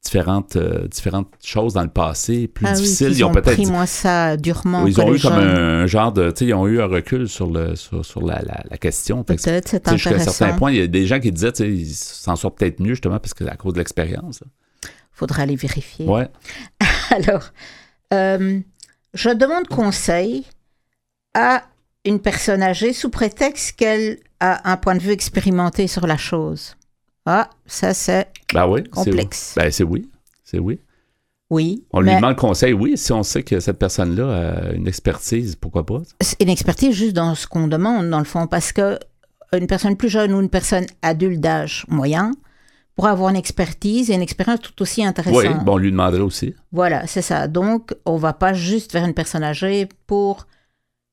différentes, euh, différentes choses dans le passé, plus ah difficiles. ils ont, peut-être, pris moins ça durement. ils ont eu comme un, genre de, tu sais, ils ont eu un recul sur le, sur, sur la, la, la question. Peut-être, c'est Jusqu'à un certain point, il y a des gens qui disaient, tu sais, ils s'en sortent peut-être mieux justement parce que c'est à cause de l'expérience. Faudra aller vérifier. Ouais. <laughs> Alors, euh, je demande conseil à une personne âgée sous prétexte qu'elle a un point de vue expérimenté sur la chose. Ah, ça c'est Ben oui. complexe. Ben c'est oui. C'est oui. Oui, On lui demande conseil, oui, si on sait que cette personne-là a une expertise, pourquoi pas? une expertise juste dans ce qu'on demande, dans le fond, parce que une personne plus jeune ou une personne adulte d'âge moyen pourra avoir une expertise et une expérience tout aussi intéressante. Oui, bon, on lui demanderait aussi. Voilà, c'est ça. Donc, on va pas juste vers une personne âgée pour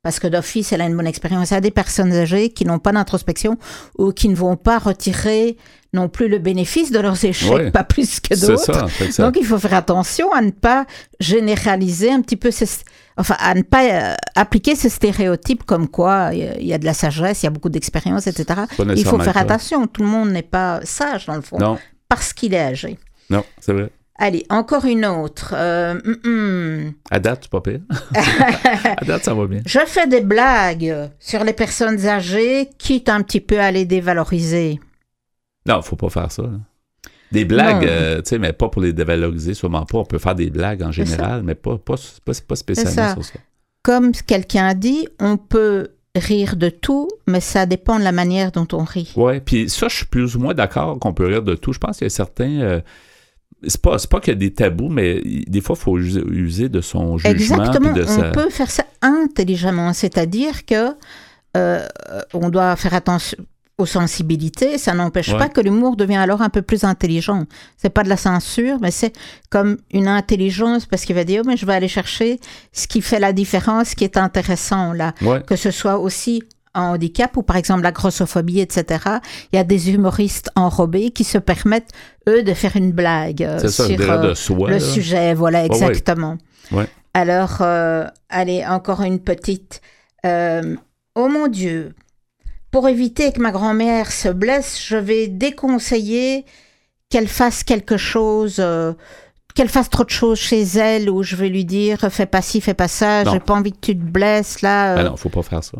parce que d'office, elle a une bonne expérience. Il y a des personnes âgées qui n'ont pas d'introspection ou qui ne vont pas retirer non plus le bénéfice de leurs échecs, Ouais. pas plus que d'autres. Donc, il faut faire attention à ne pas généraliser un petit peu, enfin, à ne pas euh, appliquer ce stéréotype comme quoi il y a- il y a de la sagesse, il y a beaucoup d'expérience, etc. Il faut faire attention. Tout le monde n'est pas sage, dans le fond, Non, parce qu'il est âgé. non, c'est vrai. Allez, encore une autre. Euh, hum, hum. À date, pas pire. <laughs> à date, ça va bien. Je fais des blagues sur les personnes âgées, quitte un petit peu à les dévaloriser. Non, faut pas faire ça. là. Des blagues, euh, tu sais, mais pas pour les dévaloriser, sûrement pas. On peut faire des blagues en général, mais pas, pas, pas, pas spécialement ça. sur ça. Comme quelqu'un a dit, on peut rire de tout, mais ça dépend de la manière dont on rit. Ouais, puis ça, je suis plus ou moins d'accord qu'on peut rire de tout. Je pense qu'il y a certains. euh, c'est pas, c'est pas qu'il y a des tabous, mais des fois, il faut user, de son jugement. Exactement, de on sa... peut faire ça intelligemment, c'est-à-dire que euh, on doit faire attention aux sensibilités, ça n'empêche Ouais. pas que l'humour devient alors un peu plus intelligent. C'est pas de la censure, mais c'est comme une intelligence parce qu'il va dire, oh, mais je vais aller chercher ce qui fait la différence, ce qui est intéressant là. Ouais, que ce soit aussi en handicap ou par exemple la grossophobie, etc. Il y a des humoristes enrobés qui se permettent, eux, de faire une blague euh, c'est ça, sur euh, de soi. le là. sujet. Voilà, exactement. Ouais. Alors, euh, allez, encore une petite. euh, oh mon Dieu, pour éviter que ma grand-mère se blesse, je vais déconseiller qu'elle fasse quelque chose. qu'elle fasse trop de choses chez elle, ou je vais lui dire fais pas ci, fais pas ça, j'ai pas envie que tu te blesses là. Euh, non, faut pas faire ça.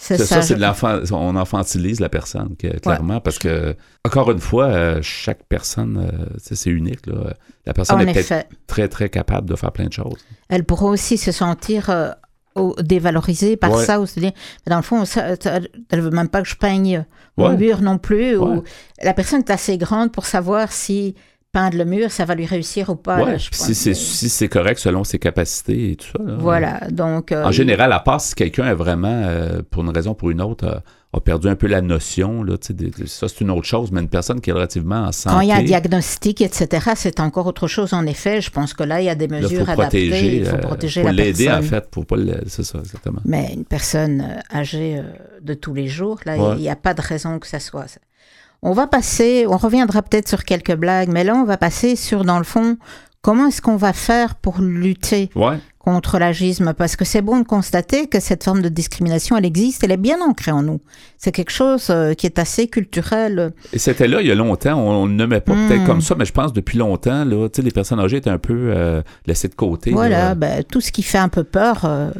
Ça, je- c'est de l'enfant. On infantilise la personne, que- clairement, parce que, encore une fois, euh, chaque personne, euh, c'est unique. Là. La personne En est peut-être très, très capable de faire plein de choses. Elle pourra aussi se sentir euh, dévalorisée par Ouais. ça, ou se dire, dans le fond, ça, ça- elle veut même pas que je peigne mon Ouais. mur non plus, ou la personne est assez grande pour savoir si peindre le mur, ça va lui réussir ou pas. ouais, là, je si c'est que- si c'est correct selon ses capacités et tout ça. là. Voilà, donc... euh, En général, à part si quelqu'un est vraiment, euh, pour une raison ou pour une autre, a, a perdu un peu la notion, là, ça c'est une autre chose, mais une personne qui est relativement en santé, Quand il y a un diagnostic, etc., c'est encore autre chose, en effet. Je pense que là, il y a des mesures faut adaptées. protéger, il faut euh, protéger faut la l'aider personne. en fait, pour pas c'est ça exactement. Mais une personne âgée de tous les jours, là, il Ouais. n'y a pas de raison que ça soit. On va passer, on reviendra peut-être sur quelques blagues, mais là, on va passer sur, dans le fond, comment est-ce qu'on va faire pour lutter? Contre l'agisme Parce que c'est bon de constater que cette forme de discrimination, elle existe, elle est bien ancrée en nous. C'est quelque chose euh, qui est assez culturel. et c'était là il y a longtemps, on, on le nommait pas peut-être Hmm. comme ça, mais je pense depuis longtemps, là, les personnes âgées étaient un peu euh, laissées de côté. Voilà, là. ben, tout ce qui fait un peu peur, euh,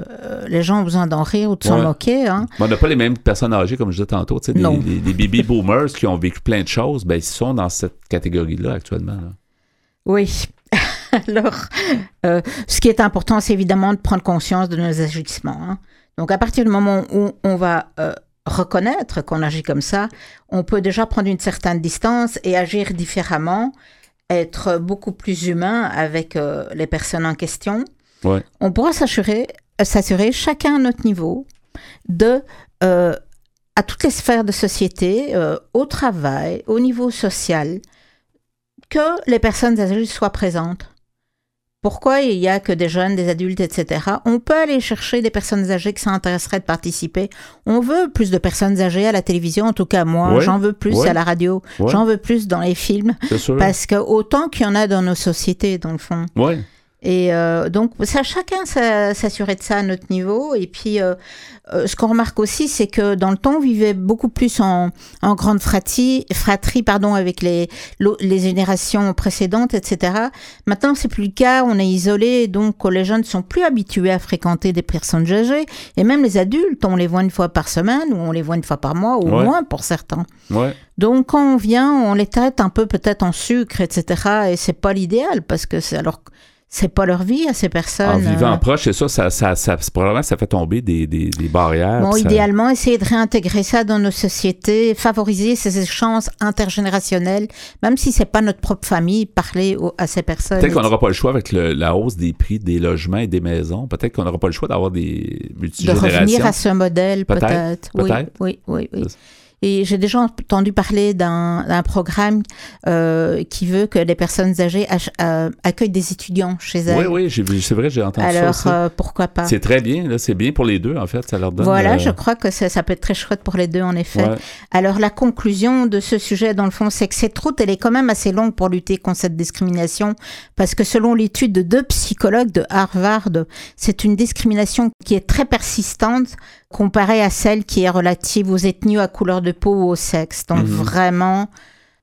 les gens ont besoin d'en rire ou de s'en Ouais. moquer. Hein. Mais on n'a pas les mêmes personnes âgées, comme je disais tantôt, des, Non. des- des baby boomers qui ont vécu plein de choses, ben, ils sont dans cette catégorie-là actuellement. là. Oui. <laughs> Alors, euh, ce qui est important, c'est évidemment de prendre conscience de nos agissements. hein. Donc, à partir du moment où on va euh, reconnaître qu'on agit comme ça, on peut déjà prendre une certaine distance et agir différemment, être beaucoup plus humain avec euh, les personnes en question. Ouais. On pourra s'assurer, s'assurer chacun à notre niveau de à toutes les sphères de société, euh, au travail, au niveau social, que les personnes âgées soient présentes. Pourquoi il n'y a que des jeunes, des adultes, etc. On peut aller chercher des personnes âgées qui s'intéresseraient de participer. On veut plus de personnes âgées à la télévision, en tout cas moi, Ouais, j'en veux plus ouais. à la radio, Ouais. j'en veux plus dans les films, parce que autant qu'il y en a dans nos sociétés, dans le fond. Et euh, donc, ça, chacun s'a- s'assurer de ça à notre niveau. Et puis, euh, euh, ce qu'on remarque aussi, c'est que dans le temps, on vivait beaucoup plus en, en grande fratrie, fratrie pardon, avec les, les générations précédentes, etc. Maintenant, c'est plus le cas. On est isolé, donc les jeunes sont plus habitués à fréquenter des personnes âgées. Et même les adultes, on les voit une fois par semaine ou on les voit une fois par mois, au Ouais. moins pour certains. Ouais. Donc quand on vient, on les traite un peu peut-être en sucre, etc. Et c'est pas l'idéal parce que c'est alors c'est pas leur vie à ces personnes. En vivant euh. proche, c'est ça, ça, ça, ça- c'est probablement ça fait tomber des, des, des barrières. Bon, ça- idéalement, essayer de réintégrer ça dans nos sociétés, favoriser ces échanges intergénérationnels, même si c'est pas notre propre famille, parler au- à ces personnes. Peut-être qu'on n'aura pas le choix avec le- la hausse des prix des logements et des maisons. Peut-être qu'on n'aura pas le choix d'avoir des de multigénérations. revenir à ce modèle, Peut-être, peut-être. Oui, peut-être. oui, oui, oui. Et j'ai déjà entendu parler d'un programme euh, qui veut que les personnes âgées euh, accueillent des étudiants chez elles. Oui, oui, c'est vrai, j'ai entendu ça. Alors, euh, pourquoi pas? C'est très bien, c'est bien pour les deux, en fait. Ça leur donne. Voilà, je crois que ça, ça, peut être très chouette pour les deux, en effet. Alors, la conclusion de ce sujet, dans le fond, c'est que cette route, elle est quand même assez longue pour lutter contre cette discrimination, parce que selon l'étude de deux psychologues de Harvard, c'est une discrimination qui est très persistante comparée à celle qui est relative aux ethnies, à couleur de peau ou au sexe. Donc, mhm. vraiment,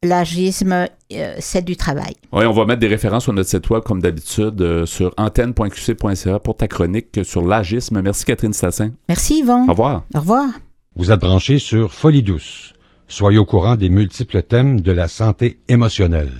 l'agisme, euh, c'est du travail. Oui, on va mettre des références sur notre site web, comme d'habitude, euh, sur antenne.qc.ca pour ta chronique sur l'agisme. Merci, Catherine Stassin. Merci, Yvon. Au revoir. Au revoir. Vous êtes branché sur Folie douce. Soyez au courant des multiples thèmes de la santé émotionnelle.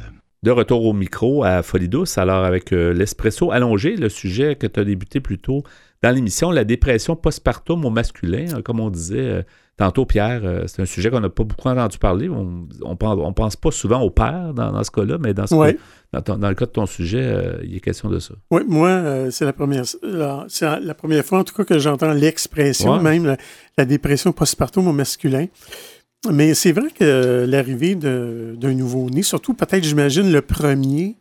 De retour au micro à Folie douce, alors avec euh, l'espresso allongé, le sujet que tu as débuté plus tôt dans l'émission, la dépression postpartum au masculin, hein, comme on disait euh, tantôt, Pierre, euh, c'est un sujet qu'on n'a pas beaucoup entendu parler. On ne pense, pense, pas souvent au père dans, ce cas-là, mais dans, ce dans, le cas de ton sujet, il est question de ça. Oui, moi, c'est la première, c'est la première fois, en tout cas, que j'entends l'expression, même la, la, dépression postpartum au masculin. Mais c'est vrai que l'arrivée d'un nouveau-né, surtout peut-être, j'imagine, le premier,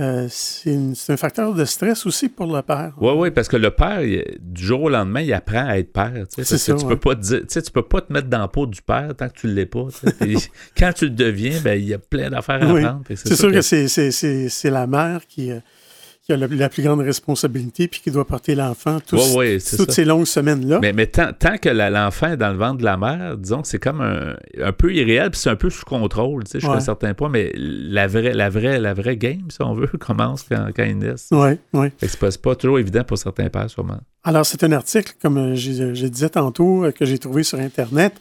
euh, c'est un facteur de stress aussi pour le père. Oui, oui, parce que le père, du jour au lendemain, il apprend à être père. C'est ça. Tu, peux pas te peux pas te mettre dans la peau du père tant que tu ne l'es pas. <laughs> quand tu le deviens, ben, il y a plein d'affaires à apprendre. C'est sûr que, que c'est la mère qui, euh, qui a la, plus grande responsabilité puis qui doit porter l'enfant toutes ces longues semaines-là. Mais, mais tant, que l'enfant est dans le ventre de la mère, disons que c'est comme un, un, peu irréel puis c'est un peu sous contrôle, tu sais, jusqu'à un certain point, mais la vraie, la, vraie, la vraie game, si on veut, <laughs> commence quand, quand ils naissent. Oui, oui. C'est pas, toujours évident pour certains pères, sûrement. Alors, c'est un article, comme je, disais tantôt, euh, que j'ai trouvé sur Internet,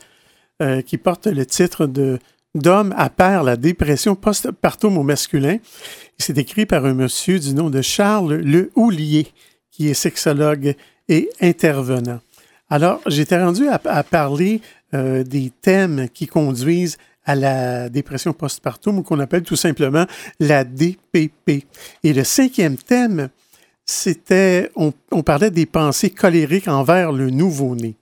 euh, qui porte le titre de D'homme à père la dépression postpartum au masculin. C'est écrit par un monsieur du nom de Charles Le Houlier, qui est sexologue et intervenant. Alors, j'étais rendu à, parler euh, des thèmes qui conduisent à la dépression postpartum ou qu'on appelle tout simplement la DPP. Et le cinquième thème, c'était, on parlait des pensées colériques envers le nouveau-né.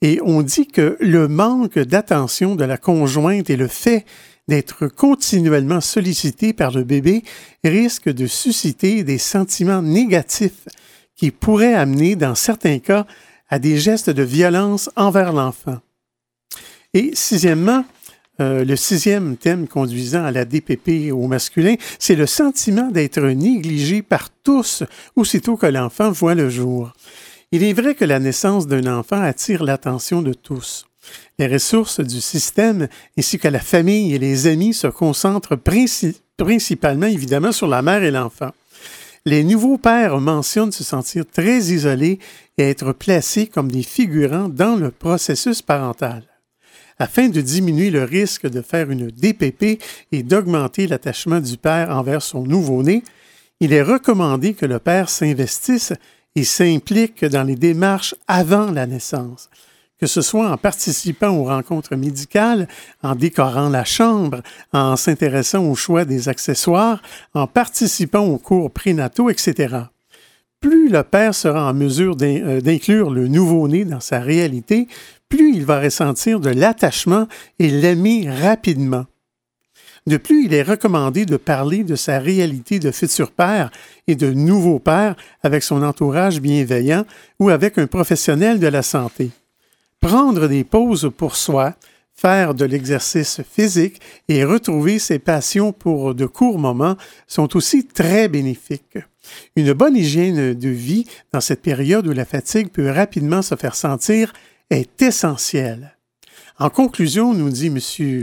Et on dit que le manque d'attention de la conjointe et le fait d'être continuellement sollicité par le bébé risque de susciter des sentiments négatifs qui pourraient amener, dans certains cas, à des gestes de violence envers l'enfant. Et sixièmement, euh, le sixième thème conduisant à la DPP au masculin, c'est le sentiment d'être négligé par tous aussitôt que l'enfant voit le jour. Il est vrai que la naissance d'un enfant attire l'attention de tous. Les ressources du système ainsi que la famille et les amis se concentrent principalement évidemment sur la mère et l'enfant. Les nouveaux pères mentionnent se sentir très isolés et être placés comme des figurants dans le processus parental. Afin de diminuer le risque de faire une DPP et d'augmenter l'attachement du père envers son nouveau-né, il est recommandé que le père s'investisse et s'implique dans les démarches avant la naissance que ce soit en participant aux rencontres médicales, en décorant la chambre, en s'intéressant au choix des accessoires, en participant aux cours prénataux, etc. Plus le père sera en mesure euh, d'inclure le nouveau-né dans sa réalité, plus il va ressentir de l'attachement et l'aimer rapidement. De plus, il est recommandé de parler de sa réalité de futur père et de nouveau père avec son entourage bienveillant ou avec un professionnel de la santé. Prendre des pauses pour soi, faire de l'exercice physique et retrouver ses passions pour de courts moments sont aussi très bénéfiques. Une bonne hygiène de vie dans cette période où la fatigue peut rapidement se faire sentir est essentielle. En conclusion, nous dit M.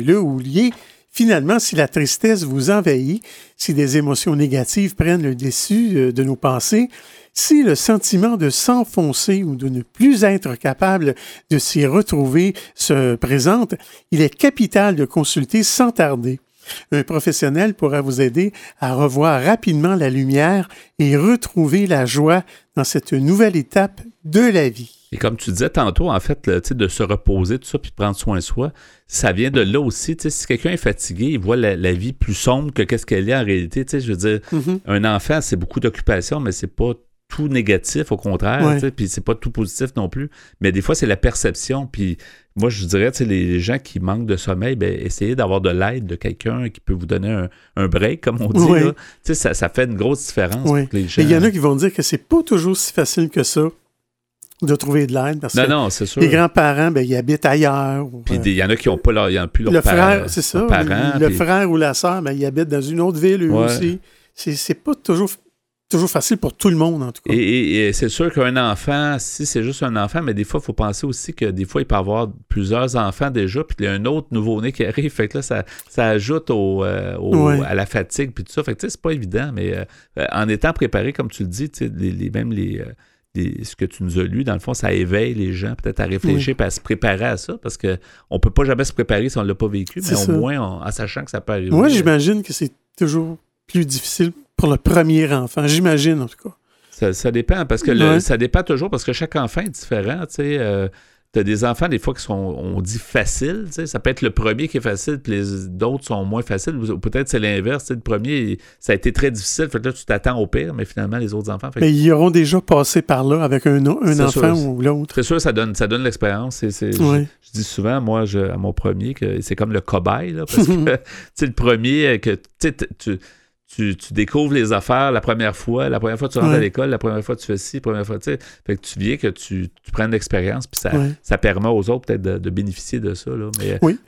Le Houlier, finalement, si la tristesse vous envahit, si des émotions négatives prennent le dessus euh, de nos pensées, si le sentiment de s'enfoncer ou de ne plus être capable de s'y retrouver se présente, il est capital de consulter sans tarder. Un professionnel pourra vous aider à revoir rapidement la lumière et retrouver la joie dans cette nouvelle étape de la vie. Et comme tu disais tantôt, en fait, de se reposer, tout ça, puis de prendre soin de soi, ça vient de là aussi. Si quelqu'un est fatigué, il voit la, vie plus sombre que qu'est-ce qu'elle est en réalité. Je veux dire, mm-hmm. un enfant, c'est beaucoup d'occupation, mais c'est pas tout négatif, au contraire, puis c'est pas tout positif non plus. Mais des fois, c'est la perception. Puis moi, je dirais, les, gens qui manquent de sommeil, ben, essayez d'avoir de l'aide de quelqu'un qui peut vous donner un, break, comme on dit. Ça, ça fait une grosse différence pour les gens. Il y en a qui vont dire que c'est pas toujours si facile que ça de trouver de l'aide parce non, non, c'est sûr. les grands-parents, ben, ils habitent ailleurs. Puis il y en a qui n'ont pas leur, y plus leur le frère, c'est ça. le frère ou la sœur, ben, ils habitent dans une autre ville eux aussi. C'est pas toujours toujours facile pour tout le monde, en tout cas. Et, c'est sûr qu'un enfant, si c'est juste un enfant, mais des fois, il faut penser aussi que des fois, il peut avoir plusieurs enfants déjà, puis il y a un autre nouveau-né qui arrive. Fait que là, ça, ça ajoute au, euh, à la fatigue, puis tout ça. Fait que, tu sais, c'est pas évident, mais euh, en étant préparé, comme tu le dis, les, même les euh, ce que tu nous as lu, dans le fond, ça éveille les gens peut-être à réfléchir et à se préparer à ça, parce qu'on ne peut pas jamais se préparer si on ne l'a pas vécu, mais au moins en sachant que ça peut arriver. Moi, j'imagine que c'est toujours plus difficile pour le premier enfant, j'imagine en tout cas. Ça, dépend, parce que ça dépend toujours, parce que chaque enfant est différent, tu sais. Euh, tu as des enfants, des fois, qui sont, on dit facile. Ça peut être le premier qui est facile, puis les d'autres sont moins faciles. Peut-être c'est l'inverse. Le premier, ça a été très difficile. Fait que là, tu t'attends au pire, mais finalement, les autres enfants. Mais ils auront déjà passé par là avec un, un enfant ou l'autre. C'est sûr, ça donne, ça donne l'expérience. Je, dis souvent, moi, je, à mon premier, que c'est comme le cobaye, là, parce que <laughs> le premier, que tu tu, découvres les affaires la première fois, la première fois tu rentres à l'école, la première fois tu fais ci, la première fois, tu sais. Fait que tu viens que tu, tu prennes l'expérience, puis ça, ça permet aux autres peut-être de, bénéficier de ça. Là. Mais, oui.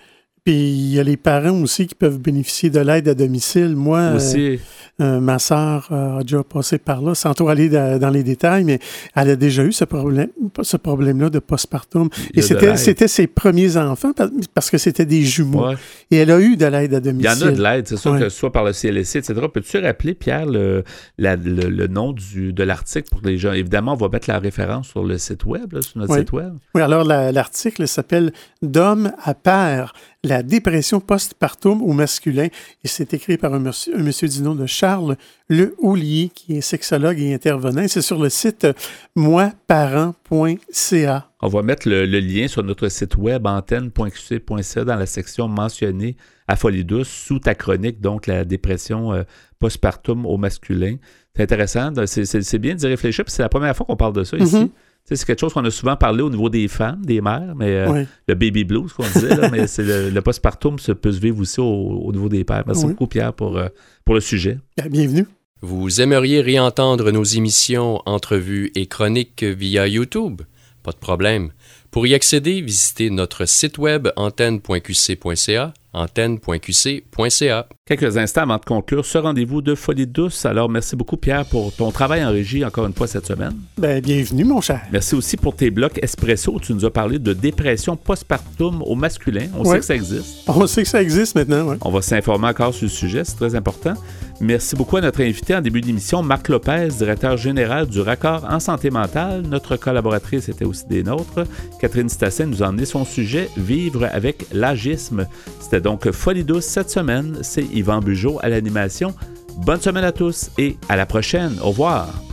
Puis il y a les parents aussi qui peuvent bénéficier de l'aide à domicile. Moi, euh, euh, ma sœur a déjà passé par là, sans trop aller dans les détails, mais elle a déjà eu ce problème, ce problème-là de postpartum. Et c'était, c'était ses premiers enfants parce que c'était des jumeaux. Et elle a eu de l'aide à domicile. Il y en a de l'aide, c'est sûr que soit par le CLSC, etc. Peux-tu rappeler, Pierre, le, le, nom du, de l'article pour les gens? Évidemment, on va mettre la référence sur le site web, sur notre site web. Oui, alors l'article s'appelle D'homme à père la dépression postpartum au masculin. Et c'est écrit par un monsieur, un monsieur du nom de Charles Le Houlier, qui est sexologue et intervenant. C'est sur le site moiparent.ca. On va mettre le, lien sur notre site web antenne.qc.ca dans la section mentionnée à Folie douce sous ta chronique, donc la dépression euh, postpartum au masculin. C'est intéressant, c'est bien d'y réfléchir, c'est la première fois qu'on parle de ça ici. Mm-hmm c'est quelque chose qu'on a souvent parlé au niveau des femmes, des mères, mais euh, le baby blues, qu'on disait, là, mais c'est le, postpartum se peut se vivre aussi au, niveau des pères. Merci beaucoup, Pierre, pour, euh, pour le sujet. Ben, bienvenue. Vous aimeriez réentendre nos émissions, entrevues et chroniques via YouTube? Pas de problème. Pour y accéder, visitez notre site web antenne.qc.ca antenne.qc.ca. Quelques instants avant de conclure ce rendez-vous de Folie douce. Alors, merci beaucoup, Pierre, pour ton travail en régie encore une fois cette semaine. Ben, bienvenue, mon cher. Merci aussi pour tes blocs espresso. Tu nous as parlé de dépression postpartum au masculin. On sait que ça existe. On sait que ça existe maintenant, On va s'informer encore sur le sujet, c'est très important. Merci beaucoup à notre invité en début d'émission, Marc Lopez, directeur général du Raccord en santé mentale. Notre collaboratrice était aussi des nôtres. Catherine Stassin nous a emmené son sujet Vivre avec l'agisme. C'était donc Folie douce cette semaine. C'est Yvan Bugeaud à l'animation. Bonne semaine à tous et à la prochaine. Au revoir.